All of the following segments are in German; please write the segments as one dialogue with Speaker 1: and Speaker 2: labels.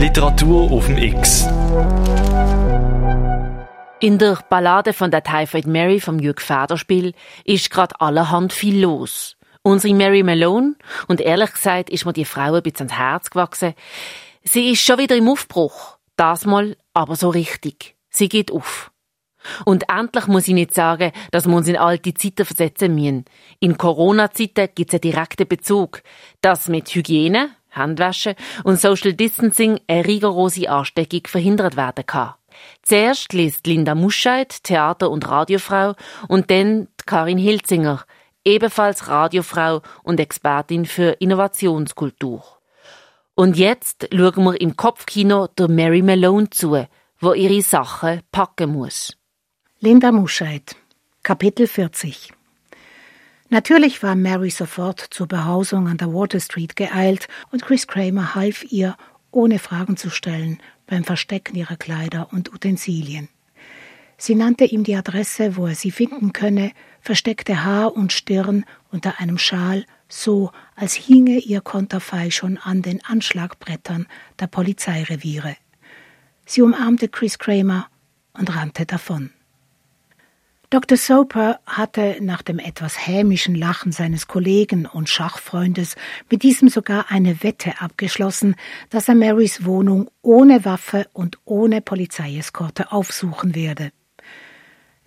Speaker 1: Literatur auf dem X.
Speaker 2: In der Ballade von der Typhoid Mary vom Jürg Federspiel ist gerade allerhand viel los. Unsere Mary Malone, und ehrlich gesagt ist mir die Frau ein bisschen ans Herz gewachsen, sie ist schon wieder im Aufbruch. Das mal aber so richtig. Sie geht auf. Und endlich muss ich nicht sagen, dass wir uns in alte Zeiten versetzen müssen. In Corona-Zeiten gibt es einen direkten Bezug, dass mit Hygiene, Handwaschen und Social Distancing eine rigorose Ansteckung verhindert werden kann. Zuerst liest Linda Muscheid, Theater- und Radiofrau, und dann Karin Hilzinger, ebenfalls Radiofrau und Expertin für Innovationskultur. Und jetzt schauen wir im Kopfkino der Mary Malone zu, wo ihre Sachen packen muss.
Speaker 3: Linda Muscheid, Kapitel 40 Natürlich war Mary sofort zur Behausung an der Water Street geeilt und Chris Kramer half ihr, ohne Fragen zu stellen, beim Verstecken ihrer Kleider und Utensilien. Sie nannte ihm die Adresse, wo er sie finden könne, versteckte Haar und Stirn unter einem Schal, so als hinge ihr Konterfei schon an den Anschlagbrettern der Polizeireviere. Sie umarmte Chris Kramer und rannte davon. Dr. Soper hatte nach dem etwas hämischen Lachen seines Kollegen und Schachfreundes mit diesem sogar eine Wette abgeschlossen, dass er Marys Wohnung ohne Waffe und ohne Polizeieskorte aufsuchen werde.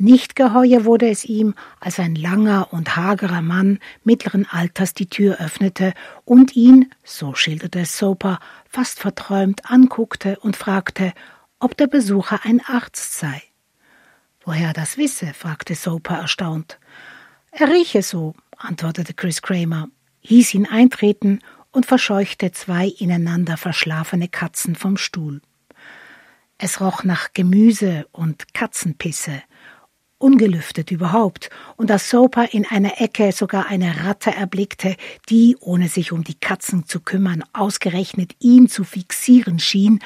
Speaker 3: Nicht geheuer wurde es ihm, als ein langer und hagerer Mann mittleren Alters die Tür öffnete und ihn, so schilderte es Soper, fast verträumt anguckte und fragte, ob der Besucher ein Arzt sei. Woher er das wisse? fragte Soper erstaunt. Er rieche so, antwortete Chris Kramer, hieß ihn eintreten und verscheuchte zwei ineinander verschlafene Katzen vom Stuhl. Es roch nach Gemüse und Katzenpisse, ungelüftet überhaupt, und als Soper in einer Ecke sogar eine Ratte erblickte, die, ohne sich um die Katzen zu kümmern, ausgerechnet ihn zu fixieren schien,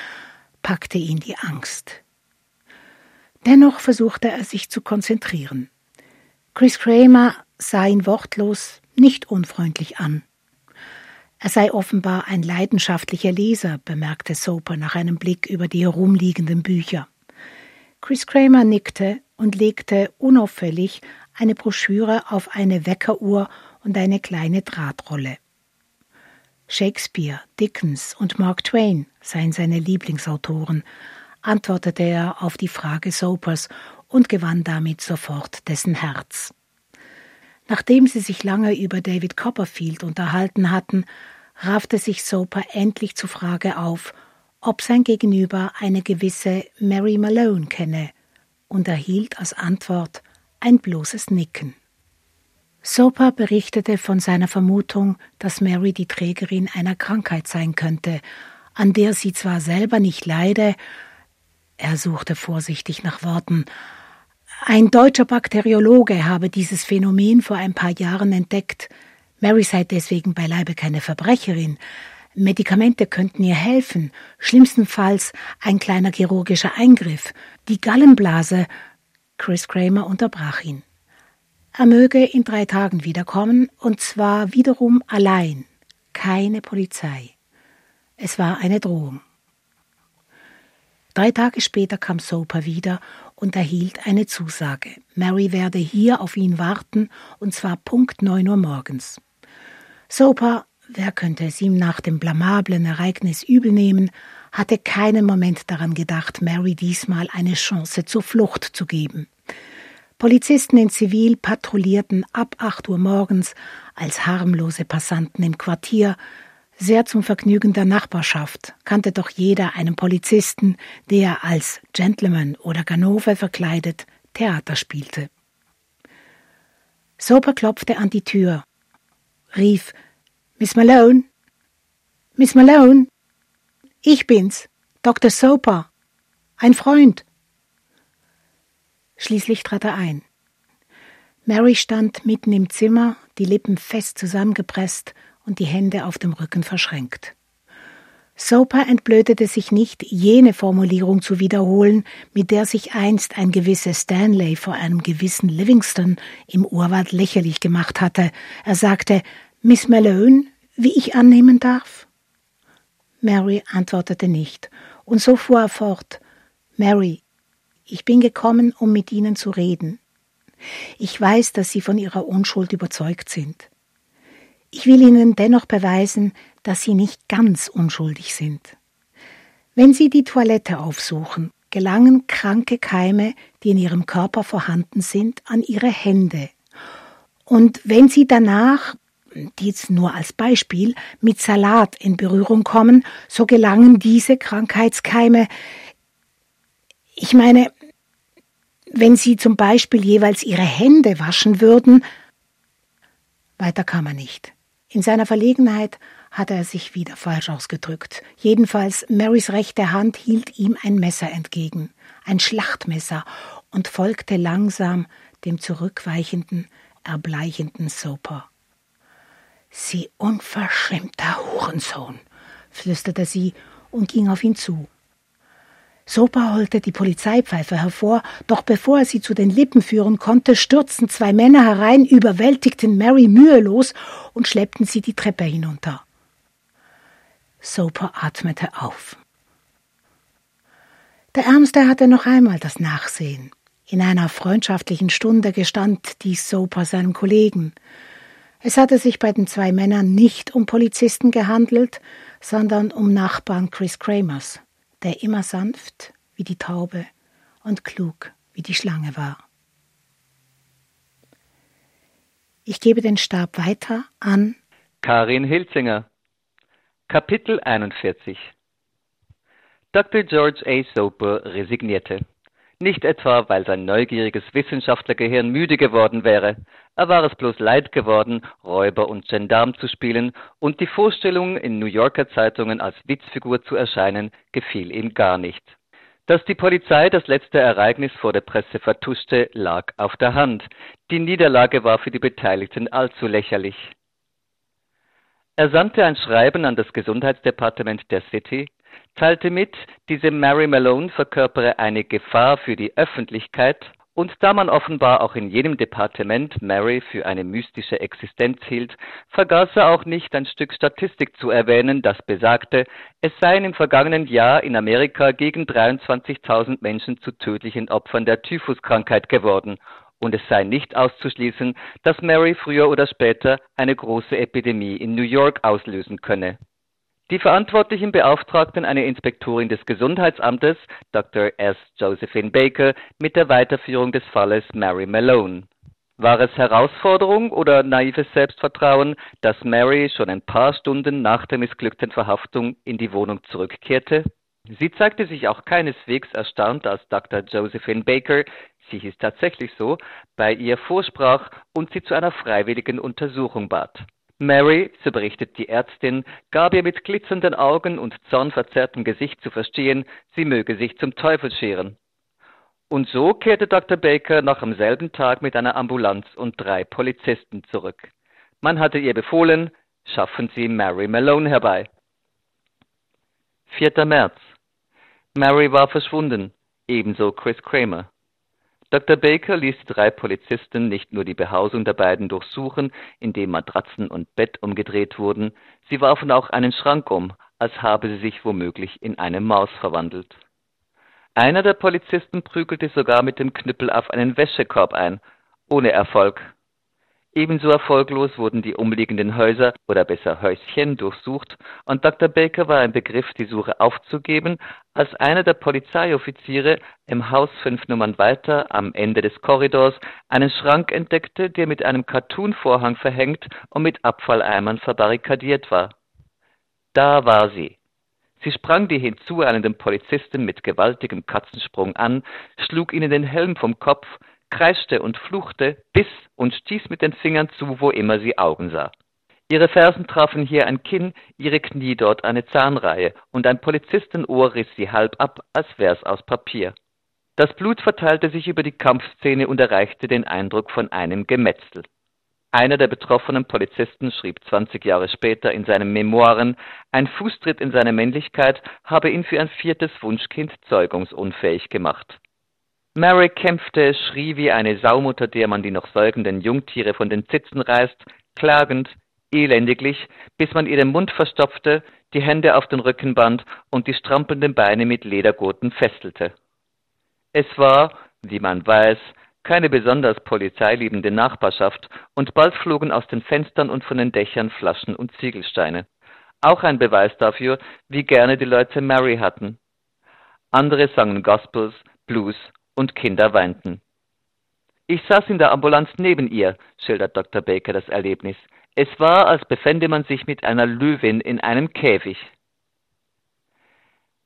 Speaker 3: packte ihn die Angst. Dennoch versuchte er sich zu konzentrieren. Chris Kramer sah ihn wortlos, nicht unfreundlich an. Er sei offenbar ein leidenschaftlicher Leser, bemerkte Soper nach einem Blick über die herumliegenden Bücher. Chris Kramer nickte und legte unauffällig eine Broschüre auf eine Weckeruhr und eine kleine Drahtrolle. Shakespeare, Dickens und Mark Twain seien seine Lieblingsautoren, antwortete er auf die Frage Sopers und gewann damit sofort dessen Herz. Nachdem sie sich lange über David Copperfield unterhalten hatten, raffte sich Soper endlich zur Frage auf, ob sein Gegenüber eine gewisse Mary Malone kenne, und erhielt als Antwort ein bloßes Nicken. Soper berichtete von seiner Vermutung, dass Mary die Trägerin einer Krankheit sein könnte, an der sie zwar selber nicht leide, er suchte vorsichtig nach Worten. Ein deutscher Bakteriologe habe dieses Phänomen vor ein paar Jahren entdeckt. Mary sei deswegen beileibe keine Verbrecherin. Medikamente könnten ihr helfen, schlimmstenfalls ein kleiner chirurgischer Eingriff. Die Gallenblase. Chris Kramer unterbrach ihn. Er möge in drei Tagen wiederkommen, und zwar wiederum allein. Keine Polizei. Es war eine Drohung. Drei Tage später kam Soper wieder und erhielt eine Zusage. Mary werde hier auf ihn warten, und zwar Punkt neun Uhr morgens. Soper, wer könnte es ihm nach dem blamablen Ereignis übel nehmen, hatte keinen Moment daran gedacht, Mary diesmal eine Chance zur Flucht zu geben. Polizisten in Zivil patrouillierten ab acht Uhr morgens als harmlose Passanten im Quartier, sehr zum Vergnügen der Nachbarschaft kannte doch jeder einen Polizisten, der als Gentleman oder Ganove verkleidet Theater spielte. Soper klopfte an die Tür, rief Miss Malone, Miss Malone, ich bin's, Dr. Soper, ein Freund. Schließlich trat er ein. Mary stand mitten im Zimmer, die Lippen fest zusammengepresst und die Hände auf dem Rücken verschränkt. Soper entblödete sich nicht, jene Formulierung zu wiederholen, mit der sich einst ein gewisser Stanley vor einem gewissen Livingston im Urwald lächerlich gemacht hatte. Er sagte, Miss Malone, wie ich annehmen darf? Mary antwortete nicht, und so fuhr er fort Mary, ich bin gekommen, um mit Ihnen zu reden. Ich weiß, dass Sie von Ihrer Unschuld überzeugt sind. Ich will Ihnen dennoch beweisen, dass Sie nicht ganz unschuldig sind. Wenn Sie die Toilette aufsuchen, gelangen kranke Keime, die in Ihrem Körper vorhanden sind, an Ihre Hände. Und wenn Sie danach, dies nur als Beispiel, mit Salat in Berührung kommen, so gelangen diese Krankheitskeime. Ich meine, wenn Sie zum Beispiel jeweils Ihre Hände waschen würden, weiter kam er nicht. In seiner Verlegenheit hatte er sich wieder falsch ausgedrückt. Jedenfalls Marys rechte Hand hielt ihm ein Messer entgegen, ein Schlachtmesser, und folgte langsam dem zurückweichenden, erbleichenden Soper. Sie unverschämter Hurensohn, flüsterte sie und ging auf ihn zu. Sopa holte die Polizeipfeife hervor, doch bevor er sie zu den Lippen führen konnte, stürzten zwei Männer herein, überwältigten Mary mühelos und schleppten sie die Treppe hinunter. Soper atmete auf. Der Ärmste hatte noch einmal das Nachsehen. In einer freundschaftlichen Stunde gestand dies Soper seinem Kollegen. Es hatte sich bei den zwei Männern nicht um Polizisten gehandelt, sondern um Nachbarn Chris Kramers der immer sanft wie die Taube und klug wie die Schlange war. Ich gebe den Stab weiter an
Speaker 4: Karin Hilzinger. Kapitel 41 Dr. George A. Soper resignierte. Nicht etwa, weil sein neugieriges Wissenschaftlergehirn müde geworden wäre, er war es bloß leid geworden, Räuber und Gendarm zu spielen, und die Vorstellung, in New Yorker Zeitungen als Witzfigur zu erscheinen, gefiel ihm gar nicht. Dass die Polizei das letzte Ereignis vor der Presse vertuschte, lag auf der Hand. Die Niederlage war für die Beteiligten allzu lächerlich. Er sandte ein Schreiben an das Gesundheitsdepartement der City, teilte mit, diese Mary Malone verkörpere eine Gefahr für die Öffentlichkeit, und da man offenbar auch in jedem Departement Mary für eine mystische Existenz hielt, vergaß er auch nicht ein Stück Statistik zu erwähnen, das besagte, es seien im vergangenen Jahr in Amerika gegen 23.000 Menschen zu tödlichen Opfern der Typhuskrankheit geworden und es sei nicht auszuschließen, dass Mary früher oder später eine große Epidemie in New York auslösen könne. Die Verantwortlichen beauftragten eine Inspektorin des Gesundheitsamtes, Dr. S. Josephine Baker, mit der Weiterführung des Falles Mary Malone. War es Herausforderung oder naives Selbstvertrauen, dass Mary schon ein paar Stunden nach der missglückten Verhaftung in die Wohnung zurückkehrte? Sie zeigte sich auch keineswegs erstaunt, als Dr. Josephine Baker, sie hieß tatsächlich so, bei ihr vorsprach und sie zu einer freiwilligen Untersuchung bat. Mary, so berichtet die Ärztin, gab ihr mit glitzernden Augen und zornverzerrtem Gesicht zu verstehen, sie möge sich zum Teufel scheren. Und so kehrte Dr. Baker noch am selben Tag mit einer Ambulanz und drei Polizisten zurück. Man hatte ihr befohlen, schaffen Sie Mary Malone herbei. 4. März. Mary war verschwunden, ebenso Chris Kramer. Dr. Baker ließ die drei Polizisten nicht nur die Behausung der beiden durchsuchen, indem Matratzen und Bett umgedreht wurden, sie warfen auch einen Schrank um, als habe sie sich womöglich in eine Maus verwandelt. Einer der Polizisten prügelte sogar mit dem Knüppel auf einen Wäschekorb ein, ohne Erfolg. Ebenso erfolglos wurden die umliegenden Häuser oder besser Häuschen durchsucht, und Dr. Baker war im Begriff, die Suche aufzugeben, als einer der Polizeioffiziere im Haus fünf Nummern weiter am Ende des Korridors einen Schrank entdeckte, der mit einem Cartoonvorhang verhängt und mit Abfalleimern verbarrikadiert war. Da war sie. Sie sprang die hinzueilenden Polizisten mit gewaltigem Katzensprung an, schlug ihnen den Helm vom Kopf, kreischte und fluchte, biss und stieß mit den Fingern zu, wo immer sie Augen sah. Ihre Fersen trafen hier ein Kinn, ihre Knie dort eine Zahnreihe, und ein Polizistenohr riss sie halb ab, als wär's aus Papier. Das Blut verteilte sich über die Kampfszene und erreichte den Eindruck von einem Gemetzel. Einer der betroffenen Polizisten schrieb 20 Jahre später in seinen Memoiren, ein Fußtritt in seine Männlichkeit habe ihn für ein viertes Wunschkind zeugungsunfähig gemacht. Mary kämpfte, schrie wie eine Saumutter, der man die noch säugenden Jungtiere von den Zitzen reißt, klagend, elendiglich, bis man ihr den Mund verstopfte, die Hände auf den Rücken band und die strampelnden Beine mit Ledergurten festelte. Es war, wie man weiß, keine besonders polizeiliebende Nachbarschaft, und bald flogen aus den Fenstern und von den Dächern Flaschen und Ziegelsteine. Auch ein Beweis dafür, wie gerne die Leute Mary hatten. Andere sangen Gospels, Blues und Kinder weinten. Ich saß in der Ambulanz neben ihr, schildert Dr. Baker das Erlebnis. Es war, als befände man sich mit einer Löwin in einem Käfig.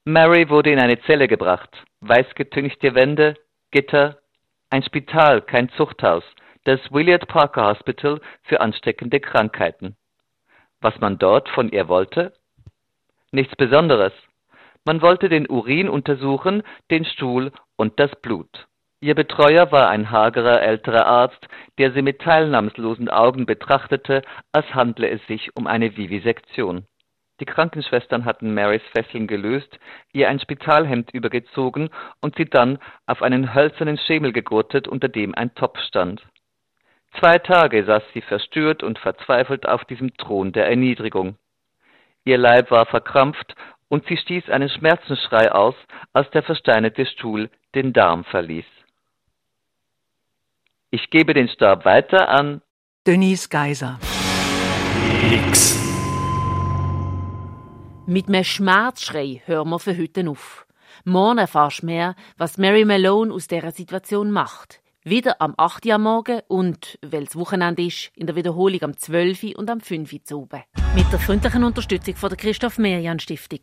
Speaker 4: Mary wurde in eine Zelle gebracht, weißgetünchte Wände, Gitter, ein Spital, kein Zuchthaus, das Willard Parker Hospital für ansteckende Krankheiten. Was man dort von ihr wollte? Nichts Besonderes. Man wollte den Urin untersuchen, den Stuhl und das Blut. Ihr Betreuer war ein hagerer älterer Arzt, der sie mit teilnahmslosen Augen betrachtete, als handle es sich um eine Vivisektion. Die Krankenschwestern hatten Marys Fesseln gelöst, ihr ein Spitalhemd übergezogen und sie dann auf einen hölzernen Schemel gegurtet, unter dem ein Topf stand. Zwei Tage saß sie verstört und verzweifelt auf diesem Thron der Erniedrigung. Ihr Leib war verkrampft und sie stieß einen Schmerzensschrei aus, als der versteinerte Stuhl den Darm verließ. Ich gebe den Stab weiter an
Speaker 5: Denise Geiser.
Speaker 1: X.
Speaker 2: Mit einem Schmerzschrei hören wir für heute auf. Morgen erfahrst du mehr, was Mary Malone aus dieser Situation macht. Wieder am 8. Uhr am Morgen und, weil es Wochenende ist, in der Wiederholung am 12. und am 5. Uhr zu oben. Mit der freundlichen Unterstützung von der Christoph Merian Stiftung.